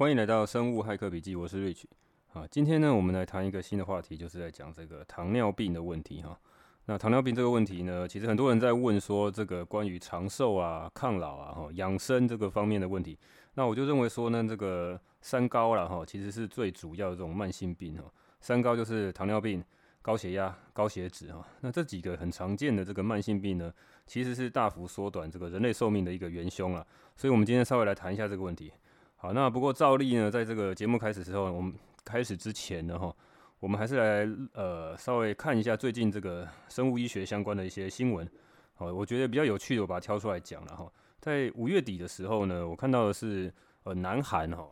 欢迎来到生物骇客笔记，我是 Rich。啊，今天呢，我们来谈一个新的话题，就是在讲这个糖尿病的问题哈。那糖尿病这个问题呢，其实很多人在问说，这个关于长寿啊、抗老啊、哈养生这个方面的问题。那我就认为说呢，这个三高啦哈，其实是最主要的这种慢性病哈。三高就是糖尿病、高血压、高血脂哈。那这几个很常见的这个慢性病呢，其实是大幅缩短这个人类寿命的一个元凶啊。所以我们今天稍微来谈一下这个问题。好，那不过照例呢，在这个节目开始之后，我们开始之前呢哈。我们还是来呃稍微看一下最近这个生物医学相关的一些新闻，好，我觉得比较有趣的，我把它挑出来讲了哈。在五月底的时候呢，我看到的是呃南韩哈，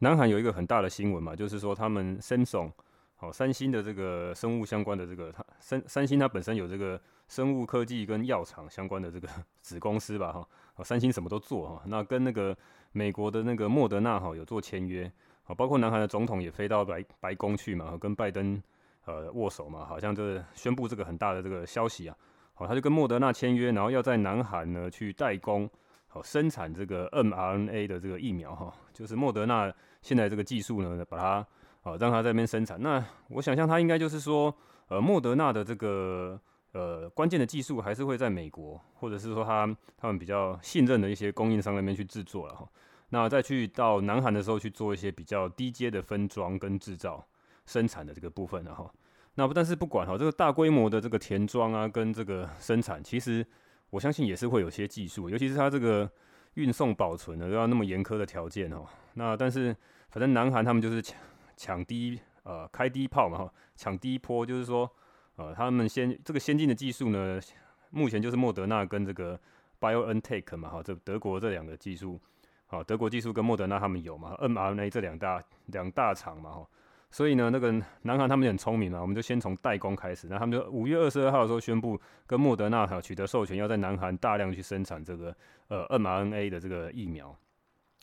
南韩有一个很大的新闻嘛，就是说他们 Samsung 好三星的这个生物相关的这个它三三星它本身有这个生物科技跟药厂相关的这个 子公司吧哈，三星什么都做哈，那跟那个美国的那个莫德纳哈有做签约。啊，包括南韩的总统也飞到白白宫去嘛，跟拜登呃握手嘛，好像就宣布这个很大的这个消息啊。好，他就跟莫德纳签约，然后要在南韩呢去代工，好生产这个 mRNA 的这个疫苗哈，就是莫德纳现在这个技术呢，把它啊让他在那边生产。那我想象他应该就是说，呃，莫德纳的这个呃关键的技术还是会在美国，或者是说他他们比较信任的一些供应商那边去制作了哈。那再去到南韩的时候去做一些比较低阶的分装跟制造生产的这个部分，了哈那但是不管哈，这个大规模的这个填装啊跟这个生产，其实我相信也是会有些技术，尤其是它这个运送保存的都要那么严苛的条件哦。那但是反正南韩他们就是抢抢第一呃开第一炮嘛哈，抢第一波就是说呃他们先这个先进的技术呢，目前就是莫德纳跟这个 BioNTech 嘛哈，这德国这两个技术。好，德国技术跟莫德纳他们有嘛？mRNA 这两大两大厂嘛，哈，所以呢，那个南韩他们也很聪明嘛，我们就先从代工开始，那他们就五月二十二号的时候宣布跟莫德纳哈取得授权，要在南韩大量去生产这个呃 mRNA 的这个疫苗。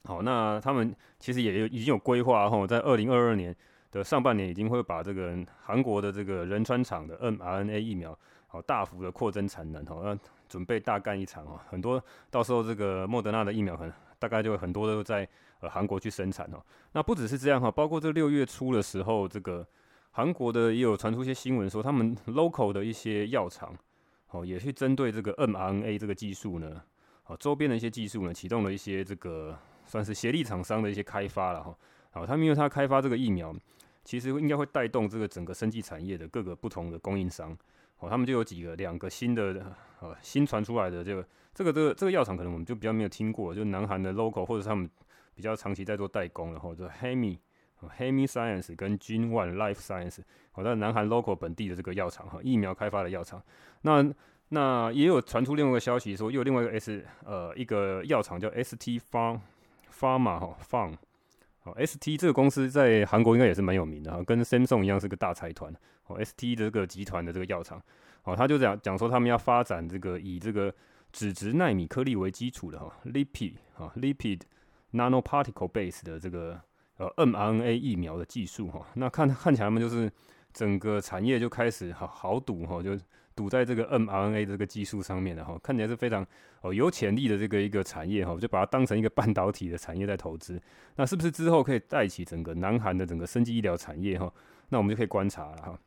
好，那他们其实也有已经有规划哈，在二零二二年的上半年已经会把这个韩国的这个仁川厂的 mRNA 疫苗好大幅的扩增产能，好，那准备大干一场哦，很多到时候这个莫德纳的疫苗可能。大概就很多都在呃韩国去生产哦。那不只是这样哈，包括这六月初的时候，这个韩国的也有传出一些新闻说，他们 local 的一些药厂哦，也去针对这个 mRNA 这个技术呢，哦周边的一些技术呢，启动了一些这个算是协力厂商的一些开发了哈。好，他们因为他开发这个疫苗，其实应该会带动这个整个生技产业的各个不同的供应商。哦，他们就有几个两个新的呃新传出来的这个这个这个这个药厂，可能我们就比较没有听过，就南韩的 local 或者是他们比较长期在做代工，然后就 Hemi Hemi Science 跟 Jinwan Life Science，好，在南韩 local 本地的这个药厂哈，疫苗开发的药厂。那那也有传出另外一个消息说，又有另外一个 S 呃一个药厂叫 ST Farm，Farm 哈 Farm。，ST 这个公司在韩国应该也是蛮有名的哈，跟 Samsung 一样是个大财团。哦，ST 的这个集团的这个药厂，哦，他就讲讲说他们要发展这个以这个脂质纳米颗粒为基础的哈，lipid 哈，lipid nanoparticle base 的这个呃 mRNA 疫苗的技术哈。那看看起来他们就是整个产业就开始好好赌哈，就。赌在这个 mRNA 的这个技术上面的哈，看起来是非常哦有潜力的这个一个产业哈，就把它当成一个半导体的产业在投资。那是不是之后可以带起整个南韩的整个生技医疗产业哈？那我们就可以观察了哈。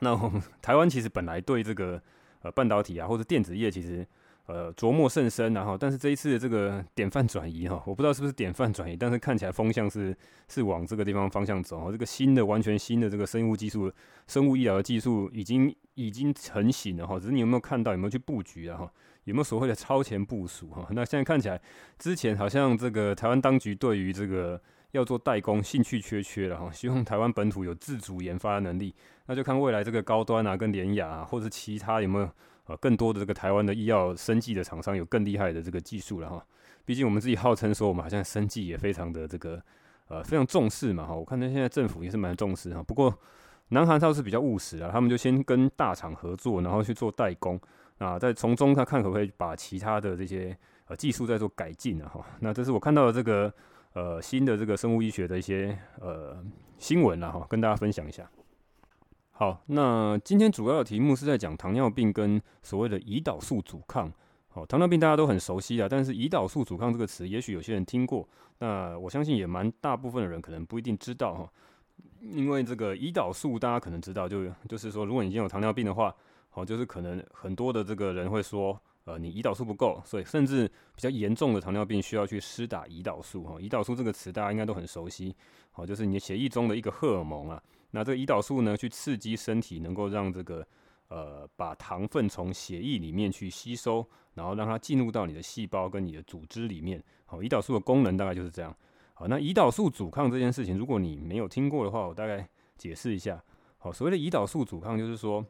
那我们 台湾其实本来对这个呃半导体啊或者电子业其实。呃，琢磨甚深，然后，但是这一次的这个典范转移哈，我不知道是不是典范转移，但是看起来风向是是往这个地方方向走。这个新的、完全新的这个生物技术、生物医疗的技术已经已经成型了哈，只是你有没有看到，有没有去布局啊？哈，有没有所谓的超前部署哈？那现在看起来，之前好像这个台湾当局对于这个要做代工兴趣缺缺了哈，希望台湾本土有自主研发的能力，那就看未来这个高端啊、跟联雅啊，或者其他有没有。呃，更多的这个台湾的医药生技的厂商有更厉害的这个技术了哈。毕竟我们自己号称说，我们好像生技也非常的这个呃非常重视嘛哈。我看到现在政府也是蛮重视哈。不过南韩倒是比较务实啊，他们就先跟大厂合作，然后去做代工啊，再从中他看可不可以把其他的这些呃技术再做改进啊哈。那这是我看到的这个呃新的这个生物医学的一些呃新闻了哈，跟大家分享一下。好，那今天主要的题目是在讲糖尿病跟所谓的胰岛素阻抗，好，糖尿病大家都很熟悉啊，但是胰岛素阻抗这个词，也许有些人听过，那我相信也蛮大部分的人可能不一定知道哈。因为这个胰岛素，大家可能知道，就就是说，如果你已经有糖尿病的话，好，就是可能很多的这个人会说，呃，你胰岛素不够，所以甚至比较严重的糖尿病需要去施打胰岛素哈。胰岛素这个词大家应该都很熟悉，好，就是你的血液中的一个荷尔蒙啊。那这个胰岛素呢，去刺激身体，能够让这个呃把糖分从血液里面去吸收。然后让它进入到你的细胞跟你的组织里面。好，胰岛素的功能大概就是这样。好，那胰岛素阻抗这件事情，如果你没有听过的话，我大概解释一下。好，所谓的胰岛素阻抗，就是说，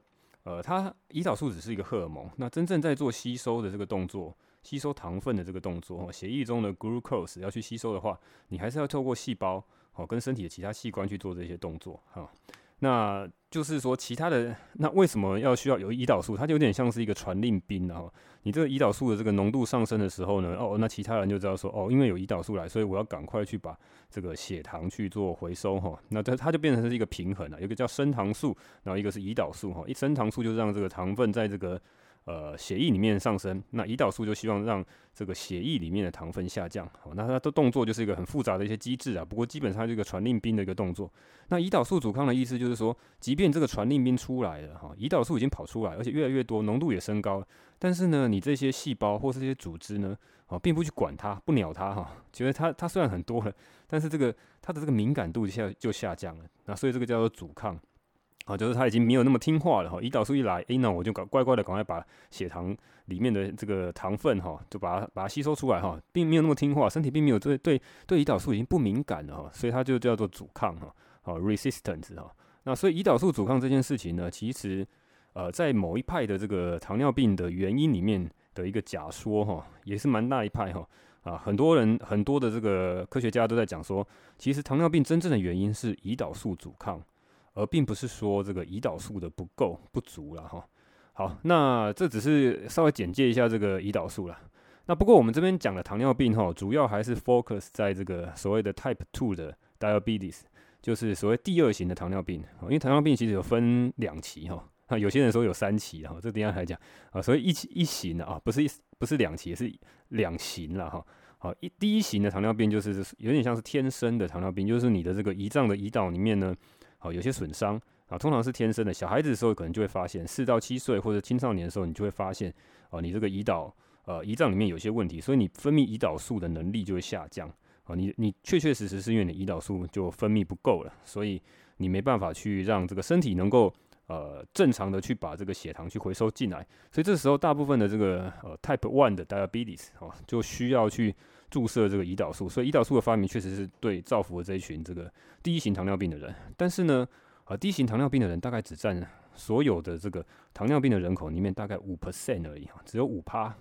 呃，它胰岛素只是一个荷尔蒙，那真正在做吸收的这个动作，吸收糖分的这个动作，血液中的 glucose 要去吸收的话，你还是要透过细胞，好，跟身体的其他器官去做这些动作，哈。那就是说，其他的那为什么要需要有胰岛素？它就有点像是一个传令兵，然后你这个胰岛素的这个浓度上升的时候呢，哦，那其他人就知道说，哦，因为有胰岛素来，所以我要赶快去把这个血糖去做回收哈。那它它就变成是一个平衡了，有一个叫升糖素，然后一个是胰岛素哈。一升糖素就让这个糖分在这个。呃，血液里面上升，那胰岛素就希望让这个血液里面的糖分下降。好，那它的动作就是一个很复杂的一些机制啊。不过基本上这个传令兵的一个动作。那胰岛素阻抗的意思就是说，即便这个传令兵出来了，哈，胰岛素已经跑出来，而且越来越多，浓度也升高了，但是呢，你这些细胞或是这些组织呢，啊，并不去管它，不鸟它，哈，觉得它它虽然很多了，但是这个它的这个敏感度一下就下降了。那所以这个叫做阻抗。啊，就是他已经没有那么听话了哈。胰岛素一来，哎，那我就搞乖乖的，赶快把血糖里面的这个糖分哈，就把它把它吸收出来哈，并没有那么听话，身体并没有对对对胰岛素已经不敏感了哈，所以它就叫做阻抗哈，好 resistance 哈。那所以胰岛素阻抗这件事情呢，其实呃，在某一派的这个糖尿病的原因里面的一个假说哈，也是蛮大一派哈啊，很多人很多的这个科学家都在讲说，其实糖尿病真正的原因是胰岛素阻抗。而并不是说这个胰岛素的不够不足了哈。好，那这只是稍微简介一下这个胰岛素了。那不过我们这边讲的糖尿病哈，主要还是 focus 在这个所谓的 Type Two 的 diabetes，就是所谓第二型的糖尿病。因为糖尿病其实有分两期哈，那有些人说有三期哈，这等下来讲啊。所以一期一型的啊，不是一不是两期，是两型了哈。好，一第一型的糖尿病就是有点像是天生的糖尿病，就是你的这个胰脏的胰岛里面呢。好，有些损伤啊，通常是天生的。小孩子的时候可能就会发现，四到七岁或者青少年的时候，你就会发现，啊，你这个胰岛呃胰脏里面有些问题，所以你分泌胰岛素的能力就会下降。啊，你你确确实实是因为你胰岛素就分泌不够了，所以你没办法去让这个身体能够呃正常的去把这个血糖去回收进来。所以这时候大部分的这个呃 Type One 的 Diabetes 哦，就需要去注射这个胰岛素。所以胰岛素的发明确实是对造福了这一群这个。第一型糖尿病的人，但是呢，啊，第一型糖尿病的人大概只占所有的这个糖尿病的人口里面大概五 percent 而已，只有五趴，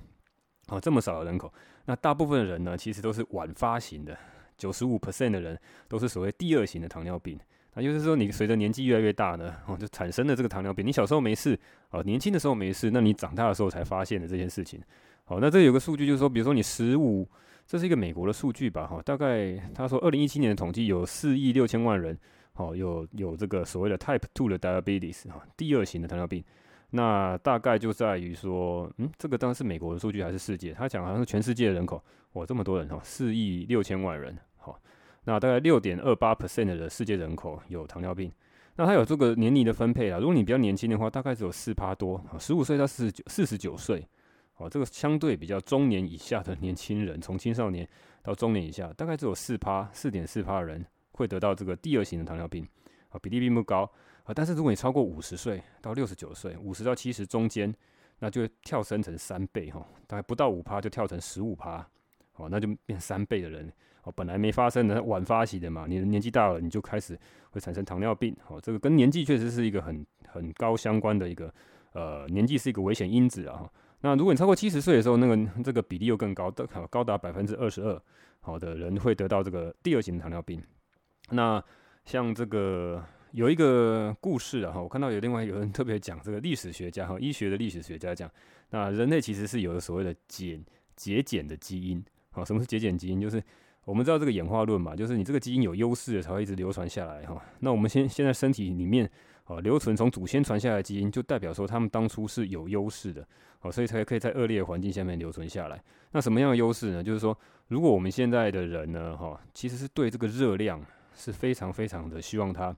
啊，这么少的人口，那大部分的人呢，其实都是晚发型的，九十五 percent 的人都是所谓第二型的糖尿病，那就是说，你随着年纪越来越大呢，哦，就产生了这个糖尿病。你小时候没事，啊，年轻的时候没事，那你长大的时候才发现的这件事情。好，那这有个数据就是说，比如说你十五。这是一个美国的数据吧，哈，大概他说二零一七年的统计有四亿六千万人，哦，有有这个所谓的 Type Two 的 Diabetes 哈，第二型的糖尿病。那大概就在于说，嗯，这个当然是美国的数据还是世界？他讲好像是全世界的人口，哇，这么多人哈，四亿六千万人，好，那大概六点二八 percent 的世界人口有糖尿病。那他有这个年龄的分配啊，如果你比较年轻的话，大概只有四趴多，十五岁到四十九四十九岁。哦，这个相对比较中年以下的年轻人，从青少年到中年以下，大概只有四趴，四点四趴的人会得到这个第二型的糖尿病，啊，比例并不高啊。但是如果你超过五十岁到六十九岁，五十到七十中间，那就会跳升成三倍哈，大概不到五趴就跳成十五趴，哦，那就变三倍的人哦，本来没发生的晚发起的嘛，你的年纪大了，你就开始会产生糖尿病，哦，这个跟年纪确实是一个很很高相关的一个，呃，年纪是一个危险因子啊。那如果你超过七十岁的时候，那个这个比例又更高，的高达百分之二十二，好的人会得到这个第二型糖尿病。那像这个有一个故事啊，哈，我看到有另外有人特别讲这个历史学家哈，医学的历史学家讲，那人类其实是有所谓的减节俭的基因，好，什么是节俭基因？就是我们知道这个演化论嘛，就是你这个基因有优势才会一直流传下来哈。那我们现现在身体里面。哦，留存从祖先传下来的基因，就代表说他们当初是有优势的，哦，所以才可以在恶劣的环境下面留存下来。那什么样的优势呢？就是说，如果我们现在的人呢，哈，其实是对这个热量是非常非常的希望它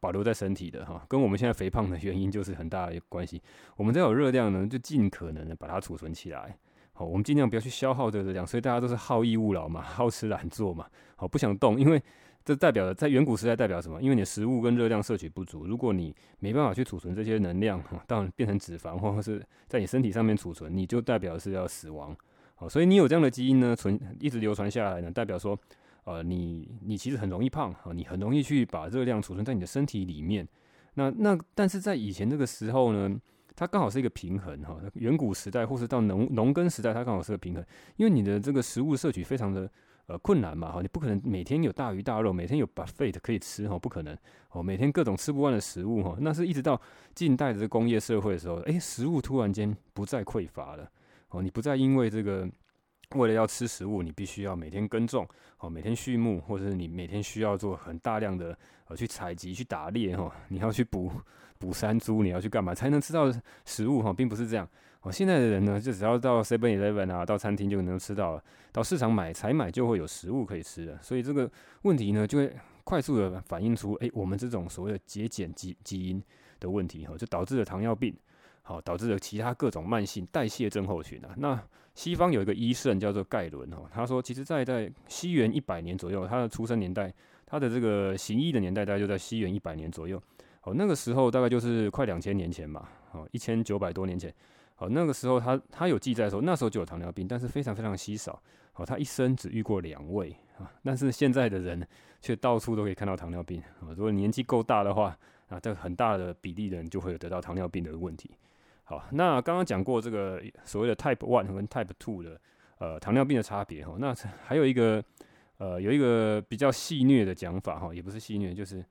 保留在身体的，哈，跟我们现在肥胖的原因就是很大的关系。我们只要有热量呢，就尽可能的把它储存起来，好，我们尽量不要去消耗这个热量。所以大家都是好逸恶劳嘛，好吃懒做嘛，好，不想动，因为。这代表在远古时代代表什么？因为你的食物跟热量摄取不足，如果你没办法去储存这些能量，当然变成脂肪或者是在你身体上面储存，你就代表是要死亡。好，所以你有这样的基因呢，存一直流传下来呢，代表说，呃，你你其实很容易胖啊，你很容易去把热量储存在你的身体里面。那那但是在以前这个时候呢，它刚好是一个平衡哈。远古时代或是到农农耕时代，它刚好是个平衡，因为你的这个食物摄取非常的。呃，困难嘛，哈，你不可能每天有大鱼大肉，每天有 buffet 可以吃，哈，不可能，哦，每天各种吃不完的食物，哈，那是一直到近代的工业社会的时候，诶，食物突然间不再匮乏了，哦，你不再因为这个为了要吃食物，你必须要每天耕种，哦，每天畜牧，或者是你每天需要做很大量的呃去采集、去打猎，哈，你要去捕捕山猪，你要去干嘛才能吃到食物，哈，并不是这样。哦，现在的人呢，就只要到 Seven Eleven 啊，到餐厅就能吃到了，到市场买采买就会有食物可以吃了。所以这个问题呢，就会快速的反映出，哎，我们这种所谓的节俭基基因的问题，哈，就导致了糖尿病，好，导致了其他各种慢性代谢症候群啊。那西方有一个医圣叫做盖伦，哈，他说，其实在在西元一百年左右，他的出生年代，他的这个行医的年代大概就在西元一百年左右，哦，那个时候大概就是快两千年前吧，哦，一千九百多年前。好，那个时候他他有记载说，那时候就有糖尿病，但是非常非常稀少。好，他一生只遇过两位啊，但是现在的人却到处都可以看到糖尿病啊。如果年纪够大的话啊，这很大的比例的人就会有得到糖尿病的问题。好，那刚刚讲过这个所谓的 Type One 和 Type Two 的呃糖尿病的差别哈，那还有一个呃有一个比较戏谑的讲法哈，也不是戏谑，就是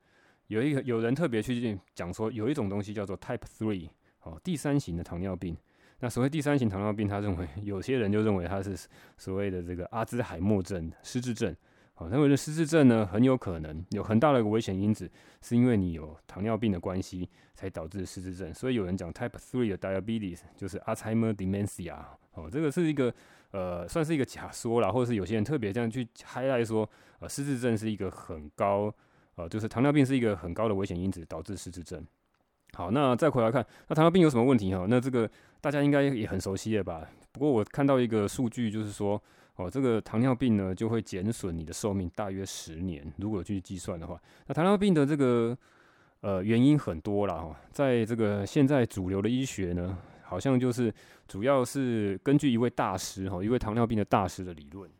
有一个有人特别去讲说，有一种东西叫做 Type Three 哦，第三型的糖尿病。那所谓第三型糖尿病，他认为有些人就认为他是所谓的这个阿兹海默症、失智症。好，认为这失智症呢，很有可能有很大的一个危险因子，是因为你有糖尿病的关系才导致失智症。所以有人讲 Type Three 的 Diabetes 就是 Alzheimer Dementia。哦，这个是一个呃，算是一个假说啦，或者是有些人特别这样去 highlight 说，呃，失智症是一个很高，呃，就是糖尿病是一个很高的危险因子，导致失智症。好，那再回来看，那糖尿病有什么问题哈？那这个大家应该也很熟悉了吧？不过我看到一个数据，就是说，哦，这个糖尿病呢就会减损你的寿命大约十年。如果去计算的话，那糖尿病的这个呃原因很多啦哈，在这个现在主流的医学呢，好像就是主要是根据一位大师哈，一位糖尿病的大师的理论。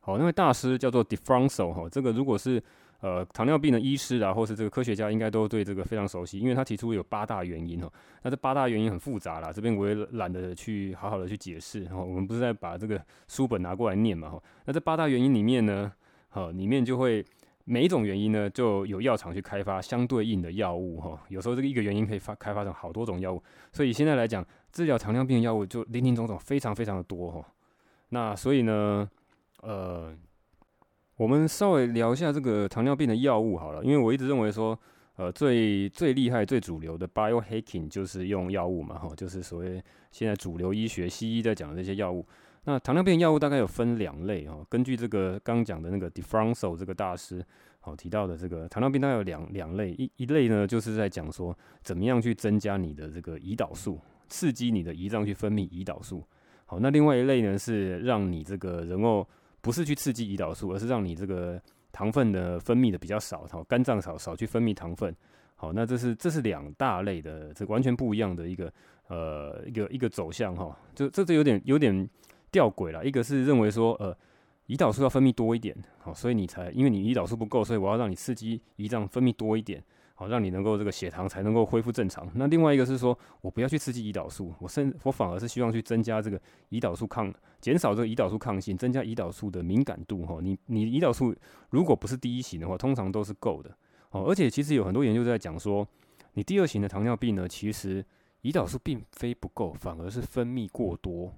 好，那位大师叫做 DeFronzo 哈，这个如果是呃，糖尿病的医师啊，或是这个科学家，应该都对这个非常熟悉，因为他提出有八大原因哦。那这八大原因很复杂啦，这边我也懒得去好好的去解释。哈，我们不是在把这个书本拿过来念嘛？哈，那这八大原因里面呢，哈，里面就会每一种原因呢，就有药厂去开发相对应的药物。哈，有时候这个一个原因可以发开发成好多种药物，所以现在来讲，治疗糖尿病的药物就林林总总，非常非常的多。哈，那所以呢，呃。我们稍微聊一下这个糖尿病的药物好了，因为我一直认为说，呃，最最厉害、最主流的 biohacking 就是用药物嘛，哈，就是所谓现在主流医学西医在讲的这些药物。那糖尿病药物大概有分两类哈，根据这个刚讲的那个 DeFronzo 这个大师好提到的这个糖尿病大概有两两类，一一类呢就是在讲说怎么样去增加你的这个胰岛素，刺激你的胰脏去分泌胰岛素。好，那另外一类呢是让你这个人哦。不是去刺激胰岛素，而是让你这个糖分的分泌的比较少，好，肝脏少少去分泌糖分，好，那这是这是两大类的，这完全不一样的一个呃一个一个走向哈，这这这有点有点吊诡了，一个是认为说呃胰岛素要分泌多一点，好，所以你才因为你胰岛素不够，所以我要让你刺激胰脏分泌多一点。好，让你能够这个血糖才能够恢复正常。那另外一个是说，我不要去刺激胰岛素，我甚我反而是希望去增加这个胰岛素抗，减少这个胰岛素抗性，增加胰岛素的敏感度。哈，你你胰岛素如果不是第一型的话，通常都是够的。哦，而且其实有很多研究在讲说，你第二型的糖尿病呢，其实胰岛素并非不够，反而是分泌过多。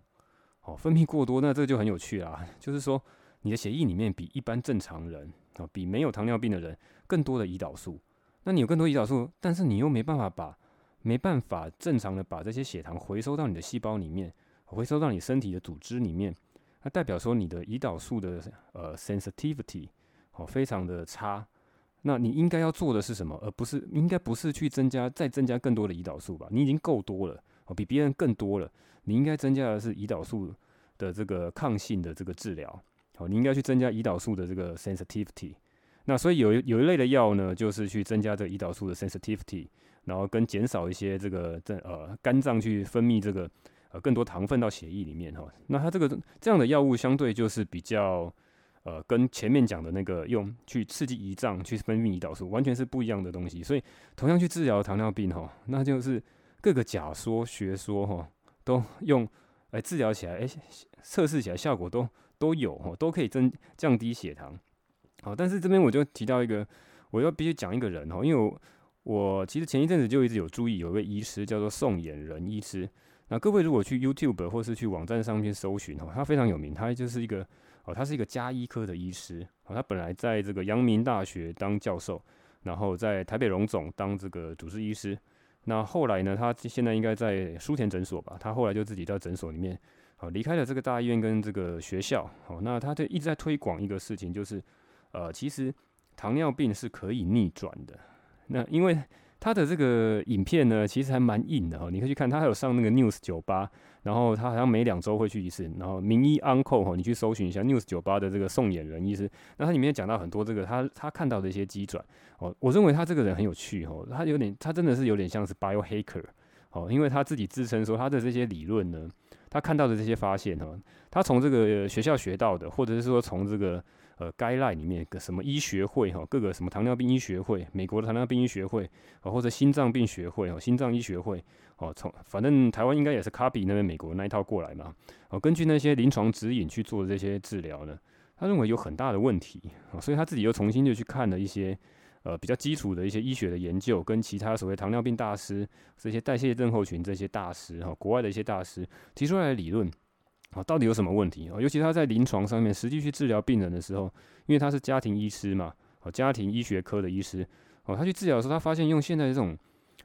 哦，分泌过多，那这就很有趣啦。就是说，你的血液里面比一般正常人啊，比没有糖尿病的人更多的胰岛素。那你有更多胰岛素，但是你又没办法把没办法正常的把这些血糖回收到你的细胞里面，回收到你身体的组织里面，那代表说你的胰岛素的呃 sensitivity 哦非常的差。那你应该要做的是什么？而不是应该不是去增加再增加更多的胰岛素吧？你已经够多了哦，比别人更多了。你应该增加的是胰岛素的这个抗性的这个治疗。好，你应该去增加胰岛素的这个 sensitivity。那所以有有一类的药呢，就是去增加这胰岛素的 sensitivity，然后跟减少一些这个这呃肝脏去分泌这个呃更多糖分到血液里面哈。那它这个这样的药物相对就是比较。呃，跟前面讲的那个用去刺激胰脏去分泌胰岛素，完全是不一样的东西。所以，同样去治疗糖尿病哈，那就是各个假说学说哈，都用来治疗起来，哎，测试起来效果都都有哈，都可以增降低血糖。好，但是这边我就提到一个，我要必须讲一个人哈，因为我我其实前一阵子就一直有注意，有一位医师叫做宋衍仁医师。那各位如果去 YouTube 或是去网站上面搜寻哦，他非常有名，他就是一个。哦，他是一个家医科的医师。哦，他本来在这个阳明大学当教授，然后在台北荣总当这个主治医师。那后来呢，他现在应该在书田诊所吧？他后来就自己在诊所里面，好离开了这个大医院跟这个学校。好，那他就一直在推广一个事情，就是呃，其实糖尿病是可以逆转的。那因为他的这个影片呢，其实还蛮硬的哈。你可以去看，他还有上那个 News 酒吧，然后他好像每两周会去一次。然后名医 Uncle 哈，你去搜寻一下 News 酒吧的这个送演人医师，那他里面讲到很多这个他他看到的一些机转哦。我认为他这个人很有趣哦，他有点他真的是有点像是 biohacker 哦，因为他自己自称说他的这些理论呢，他看到的这些发现哈，他从这个学校学到的，或者是说从这个。呃该赖里面个什么医学会哈，各个什么糖尿病医学会，美国的糖尿病医学会，或者心脏病学会哦，心脏医学会哦，从反正台湾应该也是 copy 那边美国那一套过来嘛。哦，根据那些临床指引去做这些治疗呢，他认为有很大的问题，所以他自己又重新就去看了一些呃比较基础的一些医学的研究，跟其他所谓糖尿病大师这些代谢症候群这些大师哈，国外的一些大师提出来的理论。啊，到底有什么问题啊？尤其他在临床上面实际去治疗病人的时候，因为他是家庭医师嘛，哦，家庭医学科的医师，哦，他去治疗的时候，他发现用现在这种，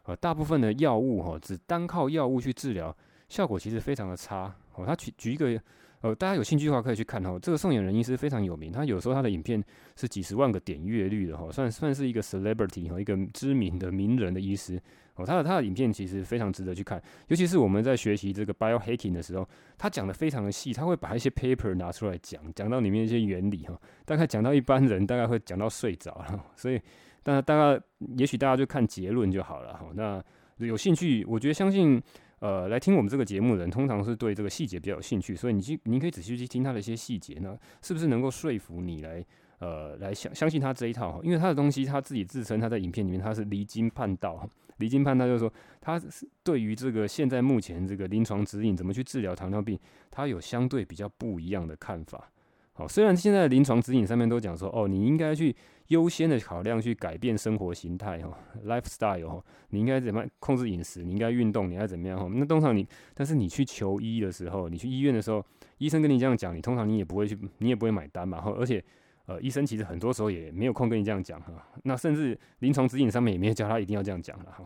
呃，大部分的药物哈，只单靠药物去治疗，效果其实非常的差。哦，他举举一个。呃，大家有兴趣的话可以去看哈，这个宋衍仁医师非常有名，他有时候他的影片是几十万个点阅率的哈，算算是一个 celebrity 哈，一个知名的名人的医师哦，他的他的影片其实非常值得去看，尤其是我们在学习这个 biohacking 的时候，他讲的非常的细，他会把一些 paper 拿出来讲，讲到里面一些原理哈，大概讲到一般人大概会讲到睡着了，所以大家大概也许大家就看结论就好了哈，那有兴趣，我觉得相信。呃，来听我们这个节目的人，通常是对这个细节比较有兴趣，所以你去，你可以仔细去听他的一些细节，那是不是能够说服你来，呃，来相相信他这一套？因为他的东西，他自己自称他在影片里面他是离经叛道，离经叛道就是说，他是对于这个现在目前这个临床指引怎么去治疗糖尿病，他有相对比较不一样的看法。好，虽然现在临床指引上面都讲说，哦，你应该去优先的考量去改变生活形态哦，lifestyle 哈，你应该怎么控制饮食，你应该运动，你应该怎么样哈？那通常你，但是你去求医的时候，你去医院的时候，医生跟你这样讲，你通常你也不会去，你也不会买单嘛。而且，呃，医生其实很多时候也没有空跟你这样讲哈。那甚至临床指引上面也没有教他一定要这样讲了哈。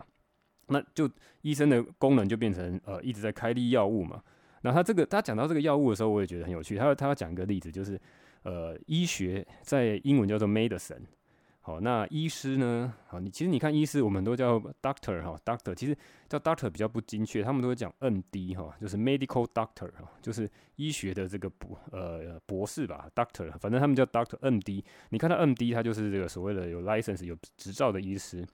那就医生的功能就变成呃一直在开立药物嘛。那他这个，他讲到这个药物的时候，我也觉得很有趣。他他要讲一个例子，就是，呃，医学在英文叫做 medicine。好，那医师呢？好，你其实你看医师，我们都叫 doctor 哈，doctor。其实叫 doctor 比较不精确，他们都会讲 MD 哈，就是 medical doctor 哈，就是医学的这个博呃博士吧，doctor。反正他们叫 doctor MD。你看到 MD，他就是这个所谓的有 license 有执照的医师。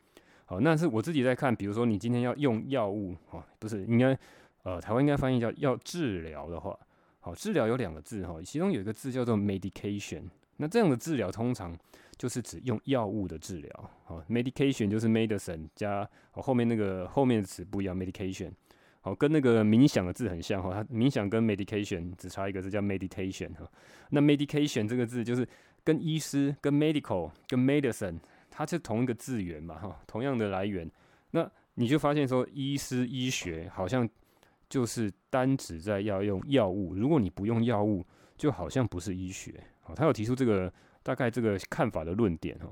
好，那是我自己在看，比如说你今天要用药物哈，不是应该。呃，台湾应该翻译叫要治疗的话，好，治疗有两个字哈，其中有一个字叫做 medication。那这样的治疗通常就是指用药物的治疗，好，medication 就是 medicine 加后面那个后面的词不一样，medication，好，跟那个冥想的字很像哈，它冥想跟 medication 只差一个字叫 meditation 哈。那 medication 这个字就是跟医师、跟 medical、跟 medicine，它是同一个字源嘛哈，同样的来源。那你就发现说，医师医学好像。就是单指在要用药物，如果你不用药物，就好像不是医学。好，他有提出这个大概这个看法的论点哈，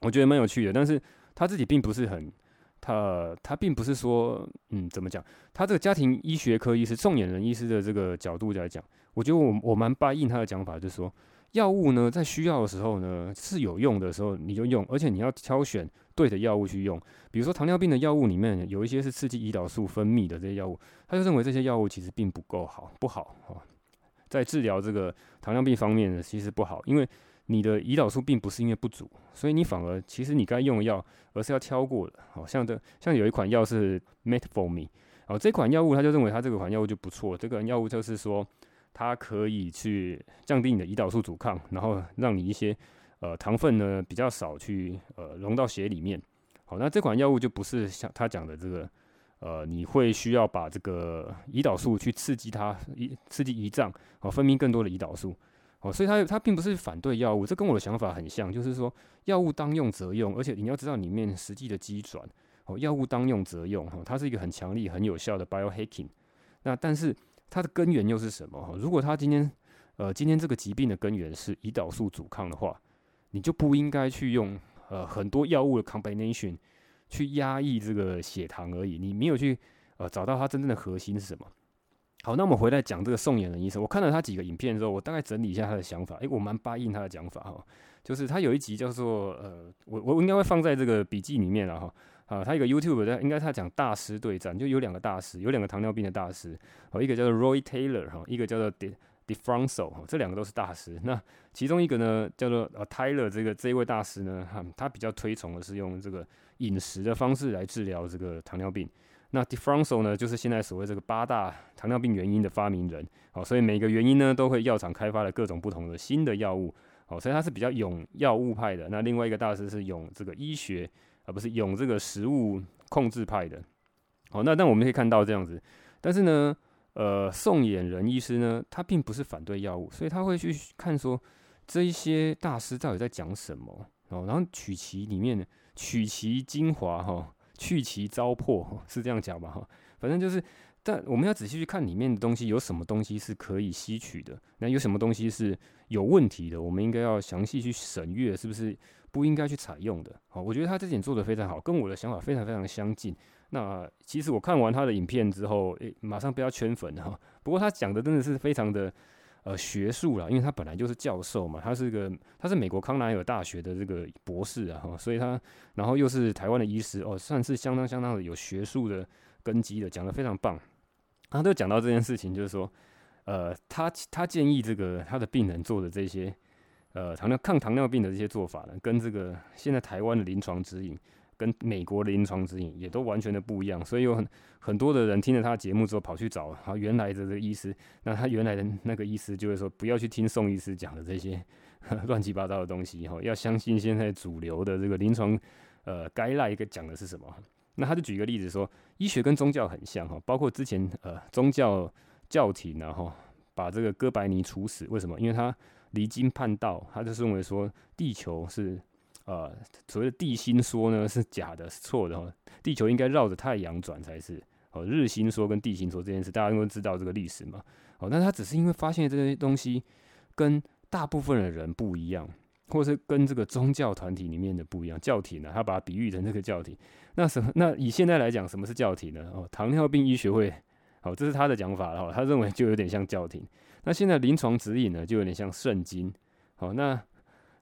我觉得蛮有趣的。但是他自己并不是很，他他并不是说，嗯，怎么讲？他这个家庭医学科医师、宋衍仁医师的这个角度来讲，我觉得我我蛮答应他的讲法，就是说，药物呢，在需要的时候呢，是有用的时候你就用，而且你要挑选对的药物去用。比如说糖尿病的药物里面有一些是刺激胰岛素分泌的这些药物，他就认为这些药物其实并不够好，不好哈，在治疗这个糖尿病方面呢，其实不好，因为。你的胰岛素并不是因为不足，所以你反而其实你该用的药，而是要挑过的。好像的，像有一款药是 Metformin，哦，这款药物他就认为他这款药物就不错。这个药物就是说，它可以去降低你的胰岛素阻抗，然后让你一些呃糖分呢比较少去呃溶到血里面。好，那这款药物就不是像他讲的这个呃，你会需要把这个胰岛素去刺激它，胰刺激胰脏，哦，分泌更多的胰岛素。哦，所以他他并不是反对药物，这跟我的想法很像，就是说药物当用则用，而且你要知道里面实际的机转。哦，药物当用则用，哈，它是一个很强力、很有效的 biohacking。那但是它的根源又是什么？哈，如果他今天呃今天这个疾病的根源是胰岛素阻抗的话，你就不应该去用呃很多药物的 combination 去压抑这个血糖而已，你没有去呃找到它真正的核心是什么。好，那我们回来讲这个宋衍仁医生。我看了他几个影片之后，我大概整理一下他的想法。诶，我蛮答应他的讲法哈，就是他有一集叫做呃，我我应该会放在这个笔记里面了哈。啊，他一个 YouTube 的，应该他讲大师对战，就有两个大师，有两个糖尿病的大师。哦，一个叫做 Roy Taylor 哈，一个叫做 De Defranco 哈，这两个都是大师。那其中一个呢，叫做呃 Taylor 这个这一位大师呢，哈，他比较推崇的是用这个饮食的方式来治疗这个糖尿病。那 Defranco 呢，就是现在所谓这个八大糖尿病原因的发明人，好，所以每个原因呢，都会药厂开发了各种不同的新的药物，好，所以他是比较勇药物派的。那另外一个大师是勇这个医学，而不是用这个食物控制派的。好，那但我们可以看到这样子，但是呢，呃，宋衍仁医师呢，他并不是反对药物，所以他会去看说这一些大师到底在讲什么，哦，然后取其里面取其精华，哈。去其糟粕是这样讲吧哈，反正就是，但我们要仔细去看里面的东西，有什么东西是可以吸取的，那有什么东西是有问题的，我们应该要详细去审阅，是不是不应该去采用的？好，我觉得他这点做得非常好，跟我的想法非常非常相近。那其实我看完他的影片之后，诶、马上不要圈粉哈。不过他讲的真的是非常的。呃，学术啦，因为他本来就是教授嘛，他是个他是美国康奈尔大学的这个博士啊，哈，所以他然后又是台湾的医师哦，算是相当相当的有学术的根基的，讲得非常棒。他就讲到这件事情，就是说，呃，他他建议这个他的病人做的这些呃糖尿抗糖尿病的这些做法呢，跟这个现在台湾的临床指引。跟美国的临床指引也都完全的不一样，所以有很很多的人听了他的节目之后跑去找啊原来的这个医师，那他原来的那个医师就会说不要去听宋医师讲的这些 乱七八糟的东西哈，要相信现在主流的这个临床呃该赖一个讲的是什么。那他就举一个例子说，医学跟宗教很像哈，包括之前呃宗教教廷然后把这个哥白尼处死，为什么？因为他离经叛道，他就是认为说地球是。呃，所谓的地心说呢是假的，是错的哈。地球应该绕着太阳转才是。哦，日心说跟地心说这件事，大家都知道这个历史嘛。哦，那他只是因为发现这些东西跟大部分的人不一样，或是跟这个宗教团体里面的不一样。教廷呢，他把它比喻成这个教廷。那什么？那以现在来讲，什么是教廷呢？哦，糖尿病医学会。哦，这是他的讲法了。他认为就有点像教廷。那现在临床指引呢，就有点像圣经。好，那。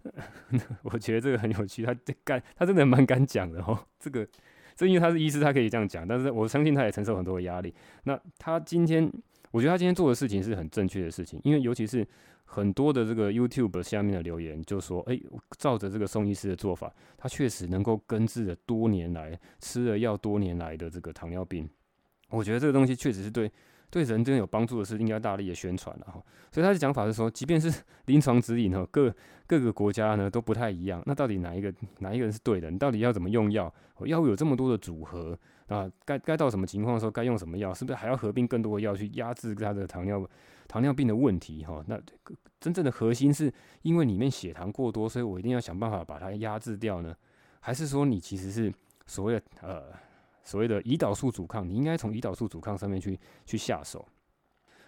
我觉得这个很有趣，他 干，他真的蛮敢讲的哦。这个，这因为他是医师，他可以这样讲，但是我相信他也承受很多的压力。那他今天，我觉得他今天做的事情是很正确的事情，因为尤其是很多的这个 YouTube 下面的留言就说，哎，照着这个宋医师的做法，他确实能够根治了多年来吃了药多年来的这个糖尿病。我觉得这个东西确实是对。对人真的有帮助的是，应该大力的宣传了哈。所以他的讲法是说，即便是 临床指引哈，各各个国家呢都不太一样。那到底哪一个哪一个人是对的？你到底要怎么用药？药物有这么多的组合啊，该该到什么情况的时候该用什么药？是不是还要合并更多的药去压制他的糖尿糖尿病的问题哈？那真正的核心是因为里面血糖过多，所以我一定要想办法把它压制掉呢？还是说你其实是所谓的呃？所谓的胰岛素阻抗，你应该从胰岛素阻抗上面去去下手。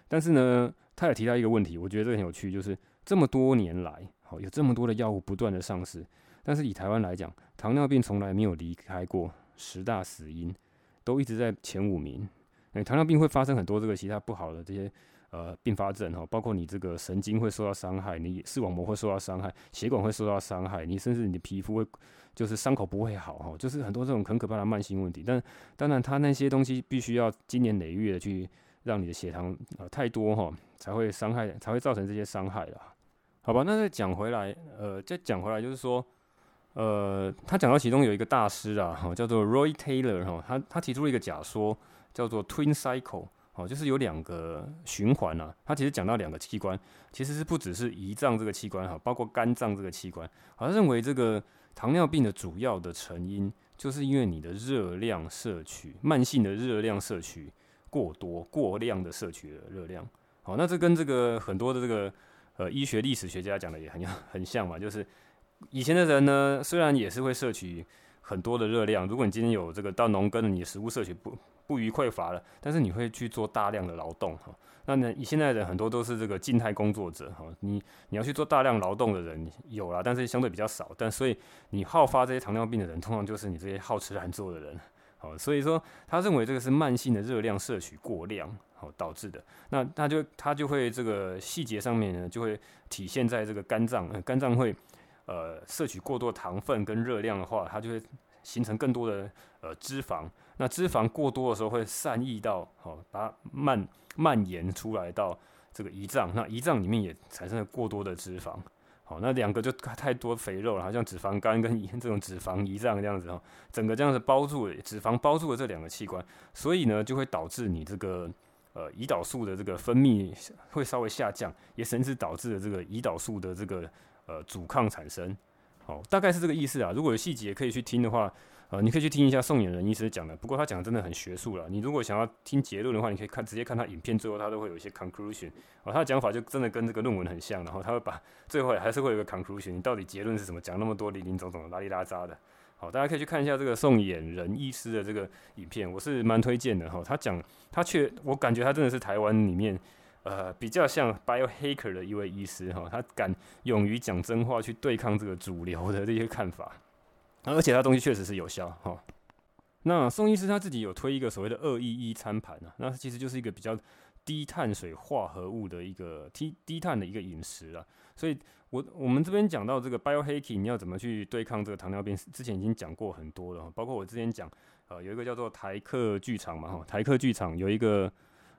但是呢，他也提到一个问题，我觉得这个很有趣，就是这么多年来，好有这么多的药物不断的上市，但是以台湾来讲，糖尿病从来没有离开过十大死因，都一直在前五名。诶，糖尿病会发生很多这个其他不好的这些呃并发症哈，包括你这个神经会受到伤害，你视网膜会受到伤害，血管会受到伤害，你甚至你的皮肤会就是伤口不会好哈，就是很多这种很可怕的慢性问题。但当然，它那些东西必须要经年累月的去让你的血糖呃太多哈，才会伤害，才会造成这些伤害啦。好吧，那再讲回来，呃，再讲回来就是说，呃，他讲到其中有一个大师啊，哈，叫做 Roy Taylor 哈，他他提出了一个假说，叫做 Twin Cycle，哦，就是有两个循环啊。他其实讲到两个器官，其实是不只是胰脏这个器官哈，包括肝脏这个器官。好他认为这个糖尿病的主要的成因，就是因为你的热量摄取，慢性的热量摄取过多、过量的摄取的热量。好，那这跟这个很多的这个。呃，医学历史学家讲的也很很像嘛，就是以前的人呢，虽然也是会摄取很多的热量，如果你今天有这个到农耕，你的食物摄取不不虞匮乏了，但是你会去做大量的劳动哈。那呢，以现在的很多都是这个静态工作者哈，你你要去做大量劳动的人有啦，但是相对比较少，但所以你好发这些糖尿病的人，通常就是你这些好吃懒做的人。好，所以说他认为这个是慢性的热量摄取过量，好导致的。那他就他就会这个细节上面呢，就会体现在这个肝脏，呃、肝脏会呃摄取过多糖分跟热量的话，它就会形成更多的呃脂肪。那脂肪过多的时候会散溢到，好把它蔓蔓延出来到这个胰脏，那胰脏里面也产生了过多的脂肪。好，那两个就太多肥肉了，好像脂肪肝跟 这种脂肪胰脏这样子哈，整个这样子包住了，脂肪包住了这两个器官，所以呢就会导致你这个呃胰岛素的这个分泌会稍微下降，也甚至导致了这个胰岛素的这个呃阻抗产生。好，大概是这个意思啊。如果有细节可以去听的话。呃，你可以去听一下宋衍仁医师讲的，不过他讲的真的很学术了。你如果想要听结论的话，你可以看直接看他影片，最后他都会有一些 conclusion。哦，他的讲法就真的跟这个论文很像，然后他会把最后还是会有一个 conclusion。你到底结论是什么？讲那么多零零总总的拉里拉杂的。好，大家可以去看一下这个宋衍仁医师的这个影片，我是蛮推荐的哈。他讲他却我感觉他真的是台湾里面呃比较像 biohacker 的一位医师哈，他敢勇于讲真话去对抗这个主流的这些看法。而且他东西确实是有效哈。那宋医师他自己有推一个所谓的二一一餐盘啊，那其实就是一个比较低碳水化合物的一个低低碳的一个饮食啊。所以我我们这边讲到这个 biohacking，你要怎么去对抗这个糖尿病，之前已经讲过很多了，包括我之前讲呃有一个叫做台客剧场嘛哈，台客剧场有一个。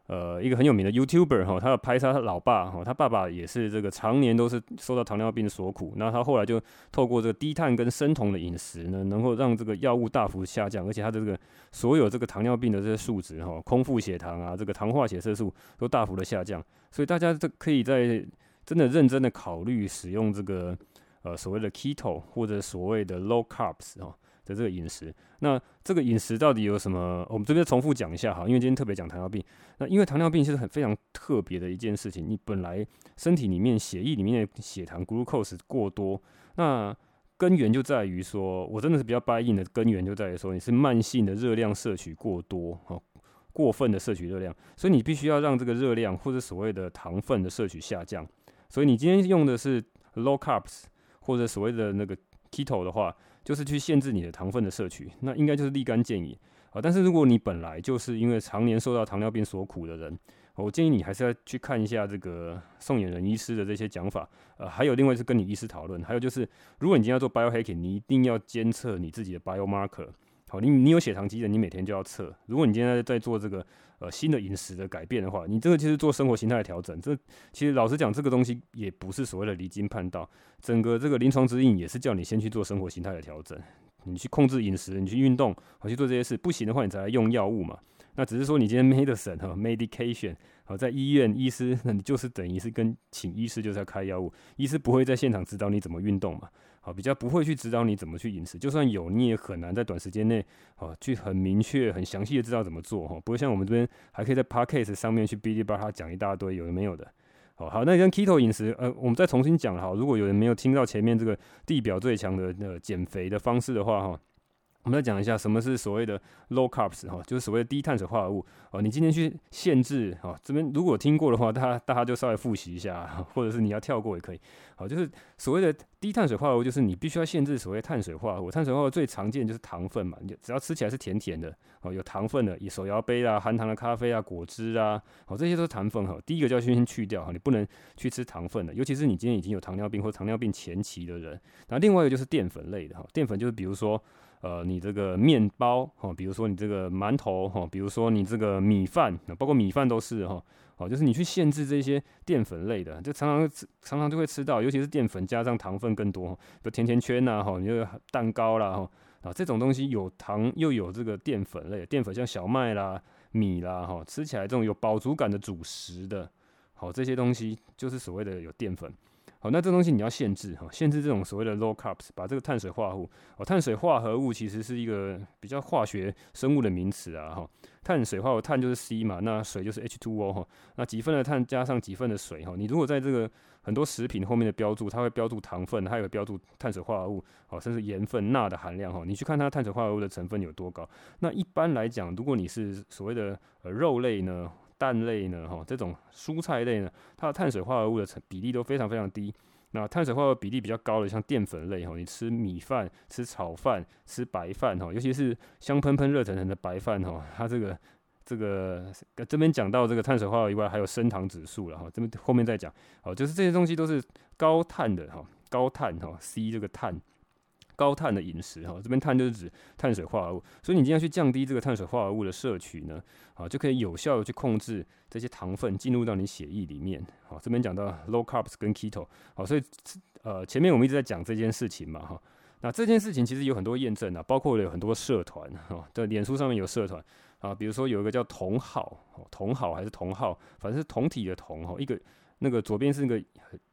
呃，一个很有名的 YouTuber 哈，他要拍他老爸哈，他爸爸也是这个常年都是受到糖尿病所苦，那他后来就透过这个低碳跟生酮的饮食呢，能够让这个药物大幅下降，而且他的这个所有这个糖尿病的这些数值哈，空腹血糖啊，这个糖化血色素都大幅的下降，所以大家这可以在真的认真的考虑使用这个呃所谓的 Keto 或者所谓的 Low Carbs 哈。的这个饮食，那这个饮食到底有什么？我们这边重复讲一下哈，因为今天特别讲糖尿病。那因为糖尿病是很非常特别的一件事情，你本来身体里面血液里面的血糖 glucose 过多，那根源就在于说，我真的是比较 buy in 的根源就在于说，你是慢性的热量摄取过多，哈，过分的摄取热量，所以你必须要让这个热量或者所谓的糖分的摄取下降。所以你今天用的是 low carbs 或者所谓的那个 keto 的话。就是去限制你的糖分的摄取，那应该就是立竿见影啊。但是如果你本来就是因为常年受到糖尿病所苦的人，我建议你还是要去看一下这个宋衍仁医师的这些讲法。呃，还有另外是跟你医师讨论，还有就是如果你今天要做 biohacking，你一定要监测你自己的 biomarker。好，你你有血糖机的，你每天就要测。如果你今天在做这个呃新的饮食的改变的话，你这个就是做生活形态的调整。这其实老实讲，这个东西也不是所谓的离经叛道。整个这个临床指引也是叫你先去做生活形态的调整，你去控制饮食，你去运动，好去做这些事。不行的话，你才来用药物嘛。那只是说你今天 medicine 哈 medication 好在医院医师，那你就是等于是跟请医师就是要开药物，医师不会在现场指导你怎么运动嘛。啊，比较不会去指导你怎么去饮食，就算有，你也很难在短时间内，啊去很明确、很详细的知道怎么做哈。不会像我们这边还可以在 p a c k a g e 上面去哔哩吧啦讲一大堆有的没有的。好，好，那跟 keto 饮食，呃，我们再重新讲哈。如果有人没有听到前面这个地表最强的那减肥的方式的话哈，我们来讲一下什么是所谓的 low carbs 哈，就是所谓的低碳水化合物哦。你今天去限制哈，这边如果听过的话，大家大家就稍微复习一下，或者是你要跳过也可以。好，就是所谓的低碳水化合物，就是你必须要限制所谓碳水化合物。碳水化合物最常见就是糖分嘛，你只要吃起来是甜甜的哦，有糖分的，以手摇杯啊、含糖的咖啡啊、果汁啊，哦，这些都是糖分哈。第一个就要先去掉哈，你不能去吃糖分的，尤其是你今天已经有糖尿病或糖尿病前期的人。那另外一个就是淀粉类的哈，淀粉就是比如说。呃，你这个面包哈，比如说你这个馒头哈，比如说你这个米饭，包括米饭都是哈，哦，就是你去限制这些淀粉类的，就常常常常就会吃到，尤其是淀粉加上糖分更多，比如甜甜圈呐哈，你这个蛋糕啦哈，啊这种东西有糖又有这个淀粉类，淀粉像小麦啦、米啦哈，吃起来这种有饱足感的主食的，好这些东西就是所谓的有淀粉。好，那这东西你要限制哈，限制这种所谓的 low carbs，把这个碳水化合物哦，碳水化合物其实是一个比较化学生物的名词啊哈。碳水化合物碳就是 C 嘛，那水就是 H2O 哈，那几份的碳加上几份的水哈，你如果在这个很多食品后面的标注，它会标注糖分，它有标注碳水化合物，哦，甚至盐分、钠的含量哈，你去看它碳水化合物的成分有多高。那一般来讲，如果你是所谓的呃肉类呢？蛋类呢，哈，这种蔬菜类呢，它的碳水化合物的成比例都非常非常低。那碳水化合物比例比较高的，像淀粉类，哈，你吃米饭、吃炒饭、吃白饭，哈，尤其是香喷喷、热腾腾的白饭，哈，它这个这个这边讲到这个碳水化合物以外，还有升糖指数了，哈，这边后面再讲，好，就是这些东西都是高碳的，哈，高碳，哈，C 这个碳。高碳的饮食哈，这边碳就是指碳水化合物，所以你尽量去降低这个碳水化合物的摄取呢，啊，就可以有效的去控制这些糖分进入到你血液里面。好，这边讲到 low carbs 跟 keto，好，所以呃前面我们一直在讲这件事情嘛哈，那这件事情其实有很多验证啊，包括有很多社团哈，在脸书上面有社团啊，比如说有一个叫同好，同好还是同号，反正是同体的同哈，一个。那个左边是那个